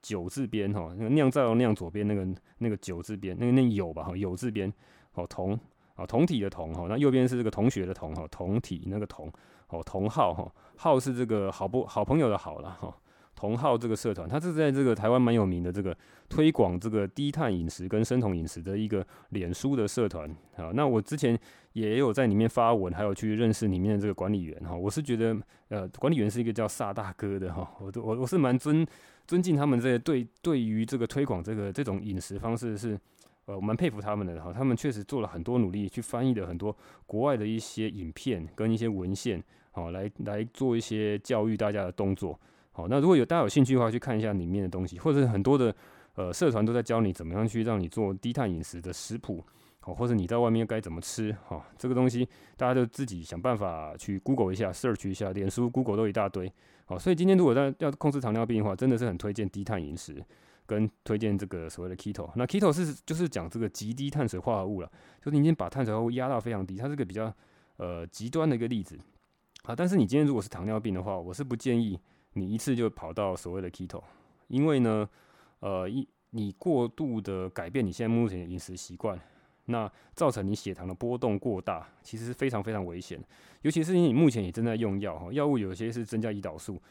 酒字边哈，那个酿造酿左边那个那个酒字边，那个那酉吧哈，酉字边哦同啊同体的同哈，那右边是这个同学的同哈，同体那个同哦同好哈，好是这个好不好朋友的好了哈。同号这个社团，它是在这个台湾蛮有名的这个推广这个低碳饮食跟生酮饮食的一个脸书的社团啊。那我之前也有在里面发文，还有去认识里面的这个管理员哈。我是觉得呃，管理员是一个叫萨大哥的哈，我我我是蛮尊尊敬他们这些对对于这个推广这个这种饮食方式是呃，我蛮佩服他们的哈。他们确实做了很多努力，去翻译了很多国外的一些影片跟一些文献，好来来做一些教育大家的动作。好，那如果有大家有兴趣的话，去看一下里面的东西，或者是很多的呃社团都在教你怎么样去让你做低碳饮食的食谱，哦，或者你在外面该怎么吃，好，这个东西大家就自己想办法去 Google 一下，search 一下，脸书、Google 都一大堆，好，所以今天如果在要控制糖尿病的话，真的是很推荐低碳饮食，跟推荐这个所谓的 Keto。那 Keto 是就是讲这个极低碳水化合物了，就是你已经把碳水化合物压到非常低，它是个比较呃极端的一个例子，啊，但是你今天如果是糖尿病的话，我是不建议。你一次就跑到所谓的 keto，因为呢，呃，一你过度的改变你现在目前的饮食习惯，那造成你血糖的波动过大，其实是非常非常危险。尤其是你目前也正在用药哈，药物有些是增加胰岛素，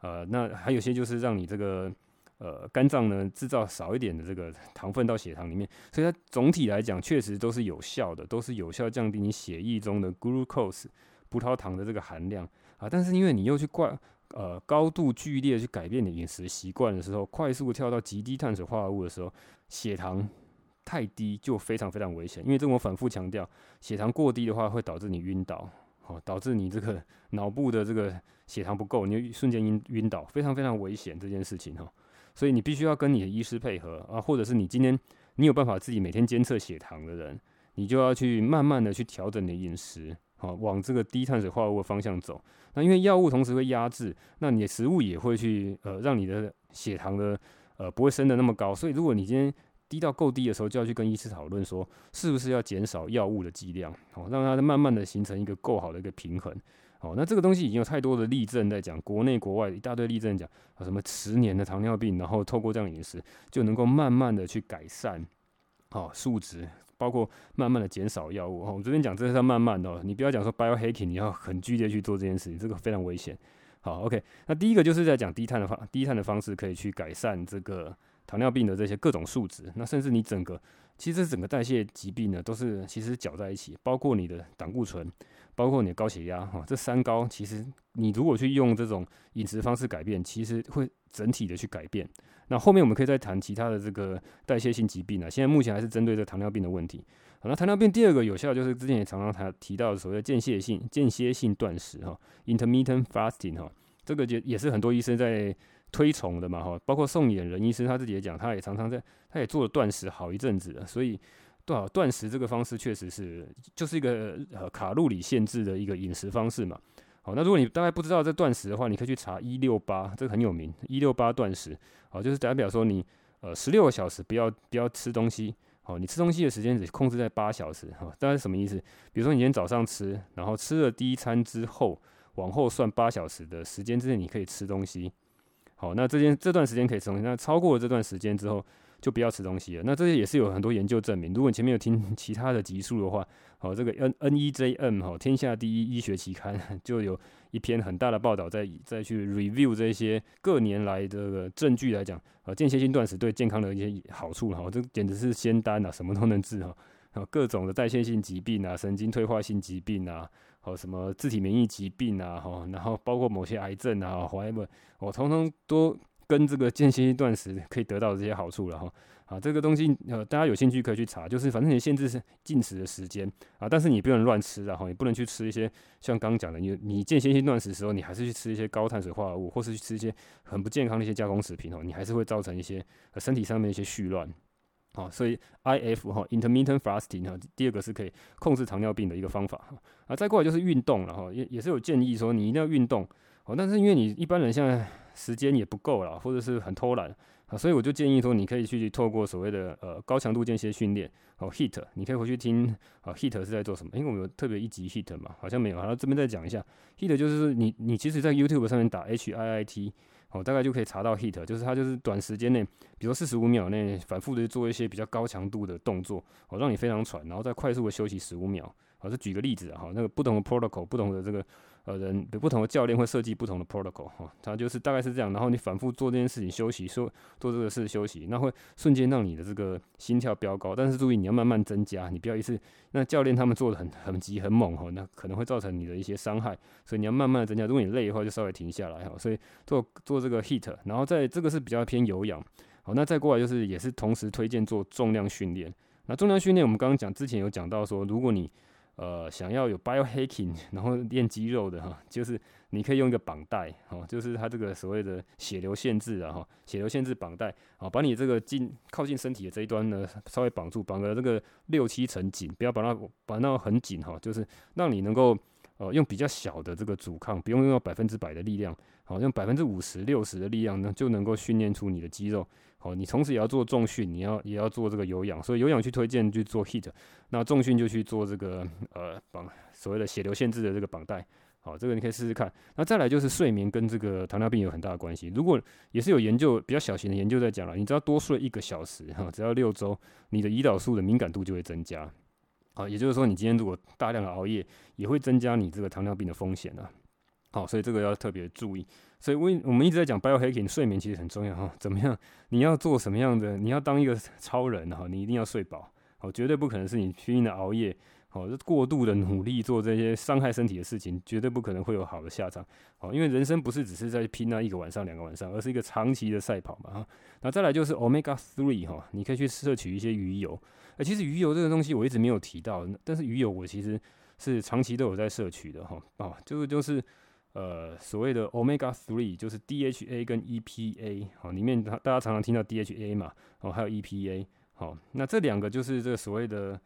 呃，那还有些就是让你这个呃肝脏呢制造少一点的这个糖分到血糖里面，所以它总体来讲确实都是有效的，都是有效降低你血液中的 glucose 葡萄糖的这个含量啊。但是因为你又去怪。呃，高度剧烈去改变你饮食习惯的时候，快速跳到极低碳水化合物的时候，血糖太低就非常非常危险。因为这我反复强调，血糖过低的话会导致你晕倒，哦，导致你这个 脑部的这个血糖不够，你瞬间晕晕倒，非常非常危险这件事情哈。所以你必须要跟你的医师配合啊，或者是你今天你有办法自己每天监测血糖的人，你就要去慢慢的去调整你的饮食。好，往这个低碳水化合物的方向走。那因为药物同时会压制，那你的食物也会去呃让你的血糖的呃不会升得那么高。所以如果你今天低到够低的时候，就要去跟医师讨论说，是不是要减少药物的剂量，好，让它慢慢的形成一个够好的一个平衡。好，那这个东西已经有太多的例证在讲，国内国外一大堆例证讲，啊什么十年的糖尿病，然后透过这样饮食就能够慢慢的去改善，好数值。包括慢慢的减少药物，我们这边讲这是要慢慢的，哦，你不要讲说 biohacking，你要很剧烈去做这件事情，这个非常危险。好，OK，那第一个就是在讲低碳的方，低碳的方式可以去改善这个糖尿病的这些各种数值，那甚至你整个其实整个代谢疾病呢，都是其实搅在一起，包括你的胆固醇，包括你的高血压，哈，这三高其实你如果去用这种饮食方式改变，其实会整体的去改变。那后面我们可以再谈其他的这个代谢性疾病啊，现在目前还是针对这糖尿病的问题。那糖尿病第二个有效就是之前也常常谈提到的所谓间歇性间歇性断食哈，intermittent fasting 哈，这个也也是很多医生在推崇的嘛哈，包括宋衍仁医生他自己也讲，他也常常在，他也做了断食好一阵子了，所以多少断食这个方式确实是就是一个呃卡路里限制的一个饮食方式嘛。好，那如果你大概不知道这断食的话，你可以去查一六八，这个很有名，一六八断食，好，就是代表说你呃十六个小时不要不要吃东西。好，你吃东西的时间只控制在八小时，哈，大概是什么意思？比如说你今天早上吃，然后吃了第一餐之后，往后算八小时的时间之内你可以吃东西。好，那这件这段时间可以吃东西，那超过了这段时间之后就不要吃东西了。那这些也是有很多研究证明。如果你前面有听 其他的集数的话，好，这个 N N E J M 哈，天下第一医学期刊就有一篇很大的报道，在再去 review 这些各年来的证据来讲，啊，间歇性断食对健康的一些好处哈，这简直是仙丹啊，什么都能治哈，啊，各种的代谢性疾病啊，神经退化性疾病啊。哦，什么自体免疫疾病啊，哈，然后包括某些癌症啊，怀孕，我通通都跟这个间歇性断食可以得到这些好处了哈。啊，这个东西呃，大家有兴趣可以去查，就是反正你限制是进食的时间啊，但是你不能乱吃啊，哈，你不能去吃一些像刚讲的，你你间歇性断食的时候，你还是去吃一些高碳水化合物，或是去吃一些很不健康的一些加工食品哦，你还是会造成一些身体上面一些絮乱。好，所以 I F 哈 intermittent fasting 哈，第二个是可以控制糖尿病的一个方法哈。啊，再过来就是运动了哈，也也是有建议说你一定要运动。哦，但是因为你一般人现在时间也不够了，或者是很偷懒啊，所以我就建议说你可以去透过所谓的呃高强度间歇训练哦 heat，你可以回去听啊 heat 是在做什么？因为我们有特别一集 heat 嘛，好像没有，然后这边再讲一下 heat 就是你你其实在 YouTube 上面打 H I I T 哦，大概就可以查到 HIT，就是它就是短时间内，比如说四十五秒内反复的做一些比较高强度的动作，哦，让你非常喘，然后再快速的休息十五秒。好，这举个例子啊，哈，那个不同的 protocol，不同的这个。呃，人不同的教练会设计不同的 protocol 哈，它就是大概是这样，然后你反复做这件事情休息，说做这个事休息，那会瞬间让你的这个心跳飙高，但是注意你要慢慢增加，你不要一次。那教练他们做的很很急很猛哈，那可能会造成你的一些伤害，所以你要慢慢的增加。如果你累的话，就稍微停下来哈。所以做做这个 heat，然后在这个是比较偏有氧，好，那再过来就是也是同时推荐做重量训练。那重量训练我们刚刚讲之前有讲到说，如果你呃，想要有 biohacking，然后练肌肉的哈，就是你可以用一个绑带，哈，就是它这个所谓的血流限制啊，哈，血流限制绑带，啊，把你这个近靠近身体的这一端呢，稍微绑住，绑个这个六七成紧，不要绑到绑到很紧哈，就是让你能够呃用比较小的这个阻抗，不用用到百分之百的力量，好，用百分之五十六十的力量呢，就能够训练出你的肌肉。好，你同时也要做重训，你要也要做这个有氧，所以有氧去推荐去做 HIIT，那重训就去做这个呃绑所谓的血流限制的这个绑带。好，这个你可以试试看。那再来就是睡眠跟这个糖尿病有很大的关系。如果也是有研究比较小型的研究在讲了，你只要多睡一个小时哈，只要六周，你的胰岛素的敏感度就会增加。好，也就是说你今天如果大量的熬夜，也会增加你这个糖尿病的风险啊。好，所以这个要特别注意。所以，我我们一直在讲 biohacking，睡眠其实很重要哈。怎么样？你要做什么样的？你要当一个超人哈，你一定要睡饱。好，绝对不可能是你拼命的熬夜，好，过度的努力做这些伤害身体的事情，绝对不可能会有好的下场。好，因为人生不是只是在拼那一个晚上、两个晚上，而是一个长期的赛跑嘛哈。那再来就是 omega three 哈，你可以去摄取一些鱼油。哎，其实鱼油这个东西我一直没有提到，但是鱼油我其实是长期都有在摄取的哈。啊，这个就是。呃，所谓的 omega three 就是 DHA 跟 EPA，好，里面大家常常听到 DHA 嘛，哦，还有 EPA，好，那这两个就是这个所谓的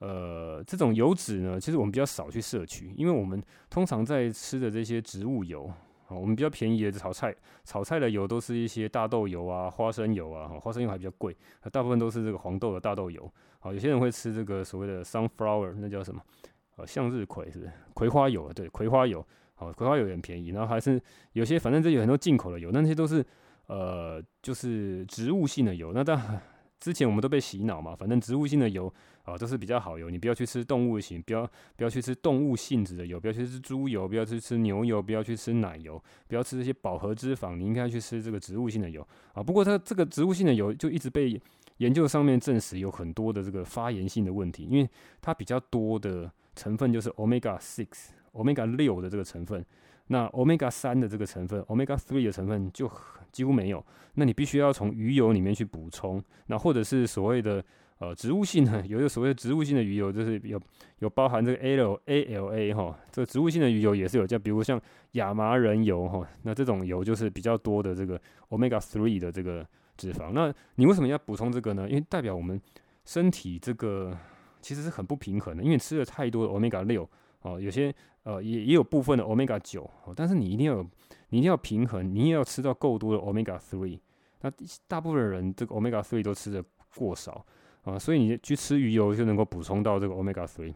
呃这种油脂呢，其实我们比较少去摄取，因为我们通常在吃的这些植物油，啊，我们比较便宜的炒菜炒菜的油都是一些大豆油啊、花生油啊，花生油还比较贵，大部分都是这个黄豆的大豆油，好，有些人会吃这个所谓的 sunflower，那叫什么？呃，向日葵是不是？葵花油啊，对，葵花油。好，葵花油也很便宜，然后还是有些，反正这有很多进口的油，那些都是呃，就是植物性的油。那当然之前我们都被洗脑嘛，反正植物性的油啊都是比较好油，你不要去吃动物型，不要不要去吃动物性质的油，不要去吃猪油，不要去吃牛油，不要去吃奶油，不要吃这些饱和脂肪，你应该去吃这个植物性的油啊。不过它这个植物性的油就一直被研究上面证实有很多的这个发炎性的问题，因为它比较多的成分就是 omega six、omega 六的这个成分。那 omega 三的这个成分，omega three 的成分就几乎没有。那你必须要从鱼油里面去补充，那或者是所谓的呃植物性的，有一个所谓的植物性的鱼油，就是有有包含这个 L ALA 哈，这个植物性的鱼油也是有，像比如像亚麻仁油哈，那这种油就是比较多的这个 omega three 的这个脂肪。那你为什么要补充这个呢？因为代表我们身体这个其实是很不平衡的，因为吃了太多的 omega 六。哦，有些呃也也有部分的 omega 九，但是你一定要有，你一定要平衡，你也要吃到够多的 omega three。那大部分人这个 omega three 都吃的过少啊，所以你去吃鱼油就能够补充到这个 omega three。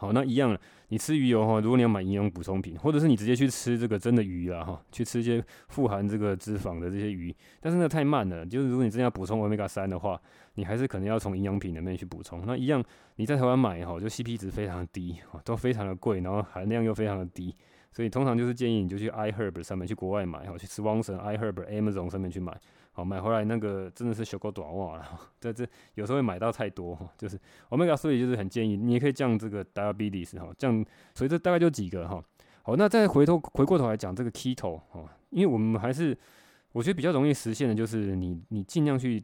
好，那一样。你吃鱼油哈，如果你要买营养补充品，或者是你直接去吃这个真的鱼啊哈，去吃一些富含这个脂肪的这些鱼，但是那太慢了。就是如果你真的要补充 Omega 三的话，你还是可能要从营养品里面去补充。那一样你在台湾买哈，就 CP 值非常低，都非常的贵，然后含量又非常的低，所以通常就是建议你就去 iHerb 上面去国外买哈，去吃旺盛 iHerb Amazon 上面去买。买回来那个真的是小狗短袜了，在这有时候会买到太多，就是 Omega 所以就是很建议你也可以降这个 diabetes 哈，降，所以这大概就几个哈。好，那再回头回过头来讲这个 keto 哈，因为我们还是我觉得比较容易实现的就是你你尽量去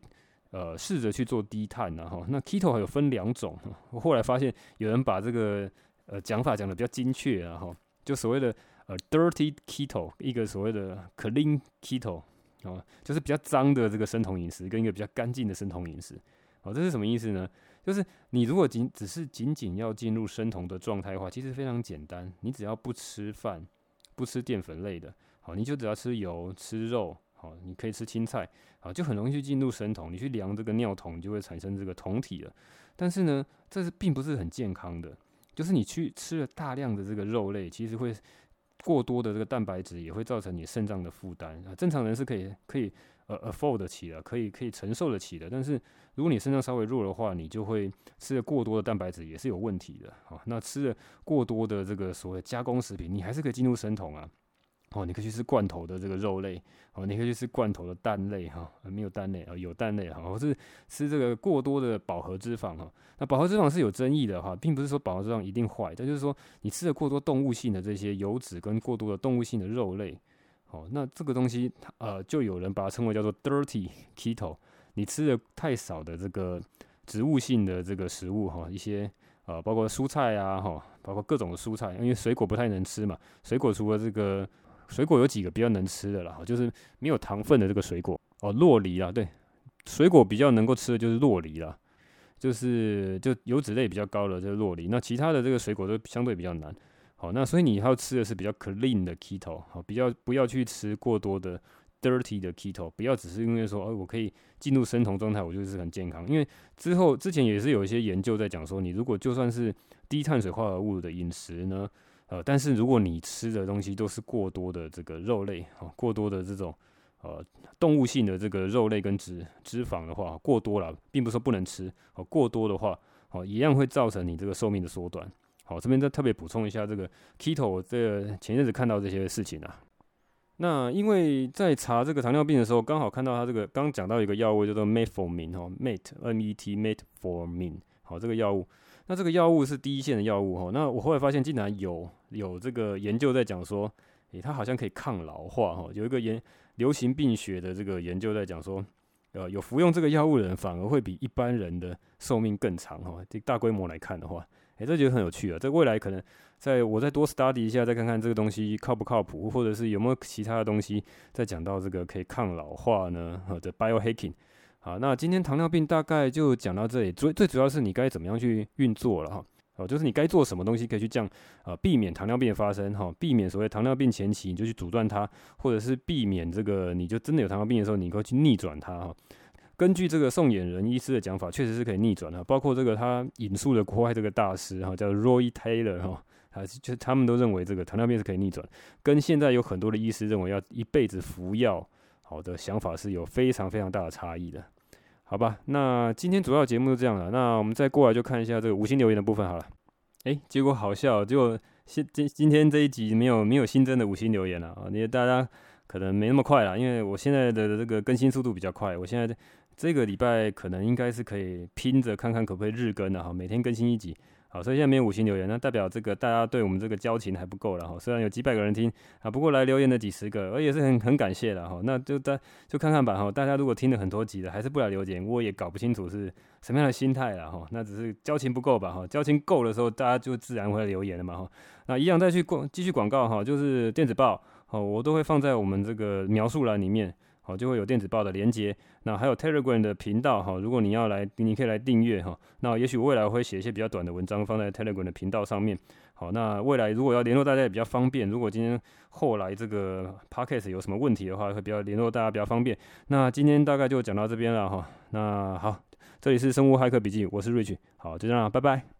呃试着去做低碳然后。那 keto 还有分两种，我后来发现有人把这个呃讲法讲得比较精确啊后，就所谓的呃 dirty keto，一个所谓的 clean keto。哦，就是比较脏的这个生酮饮食，跟一个比较干净的生酮饮食，哦，这是什么意思呢？就是你如果仅只是仅仅要进入生酮的状态的话，其实非常简单，你只要不吃饭，不吃淀粉类的，好，你就只要吃油、吃肉，好，你可以吃青菜，好，就很容易去进入生酮。你去量这个尿酮，就会产生这个酮体了。但是呢，这是并不是很健康的，就是你去吃了大量的这个肉类，其实会。过多的这个蛋白质也会造成你肾脏的负担啊。正常人是可以可以呃 afford 得起的，可以可以承受得起的。但是如果你肾脏稍微弱的话，你就会吃的过多的蛋白质也是有问题的啊。那吃的过多的这个所谓加工食品，你还是可以进入生酮啊。哦，你可以去吃罐头的这个肉类，哦，你可以去吃罐头的蛋类哈，没有蛋类啊，有蛋类哈，或是吃这个过多的饱和脂肪哈。那饱和脂肪是有争议的哈，并不是说饱和脂肪一定坏，但就是说你吃了过多动物性的这些油脂跟过多的动物性的肉类，哦，那这个东西呃，就有人把它称为叫做 dirty keto。你吃了太少的这个植物性的这个食物哈，一些呃，包括蔬菜啊哈，包括各种的蔬菜，因为水果不太能吃嘛，水果除了这个。水果有几个比较能吃的啦，就是没有糖分的这个水果哦，洛梨啦，对，水果比较能够吃的就是洛梨啦，就是就油脂类比较高的这个酪梨，那其他的这个水果都相对比较难。好，那所以你要吃的是比较 clean 的 keto，好，比较不要去吃过多的 dirty 的 keto，不要只是因为说，哦，我可以进入生酮状态，我就是很健康。因为之后之前也是有一些研究在讲说，你如果就算是低碳水化合物的饮食呢。呃，但是如果你吃的东西都是过多的这个肉类啊，过多的这种呃动物性的这个肉类跟脂脂肪的话，过多了，并不是说不能吃哦，过多的话哦，一样会造成你这个寿命的缩短。好，这边再特别补充一下这个 keto，这个前阵子看到这些事情啊。那因为在查这个糖尿病的时候，刚好看到他这个刚讲到一个药物叫做 metformin 哈，met m e t metformin，好，这个药物。那这个药物是第一线的药物哈，那我后来发现竟然有有这个研究在讲说，诶，它好像可以抗老化哈，有一个研流行病学的这个研究在讲说，呃，有服用这个药物的人反而会比一般人的寿命更长哈，这大规模来看的话，诶，这就很有趣了，这未来可能在我再多 study 一下，再看看这个东西靠不靠谱，或者是有没有其他的东西在讲到这个可以抗老化呢？或者 biohacking。好，那今天糖尿病大概就讲到这里。最最主要是你该怎么样去运作了哈。哦，就是你该做什么东西可以去降，呃，避免糖尿病的发生哈，避免所谓糖尿病前期你就去阻断它，或者是避免这个你就真的有糖尿病的时候，你可以去逆转它哈。根据这个宋衍仁医师的讲法，确实是可以逆转的。包括这个他引述的国外这个大师哈，叫 Roy Taylor 哈，啊，就他们都认为这个糖尿病是可以逆转，跟现在有很多的医师认为要一辈子服药好的想法是有非常非常大的差异的。好吧，那今天主要节目就这样了。那我们再过来就看一下这个五星留言的部分好了。诶，结果好笑，结果今今今天这一集没有没有新增的五星留言了啊！因为大家可能没那么快了，因为我现在的这个更新速度比较快，我现在这个礼拜可能应该是可以拼着看看可不可以日更的哈，每天更新一集。好，所以现在没有五星留言，那代表这个大家对我们这个交情还不够了哈。虽然有几百个人听啊，不过来留言的几十个，我也是很很感谢的哈。那就大就看看吧哈。大家如果听了很多集的，还是不来留言，我也搞不清楚是什么样的心态了哈。那只是交情不够吧哈。交情够的时候，大家就自然会留言了嘛哈。那一样再去广继续广告哈，就是电子报好，我都会放在我们这个描述栏里面。好，就会有电子报的连接，那还有 Telegram 的频道哈。如果你要来，你可以来订阅哈。那也许未来我会写一些比较短的文章放在 Telegram 的频道上面。好，那未来如果要联络大家也比较方便。如果今天后来这个 Podcast 有什么问题的话，会比较联络大家比较方便。那今天大概就讲到这边了哈。那好，这里是生物骇客笔记，我是 Rich。好，就这样，拜拜。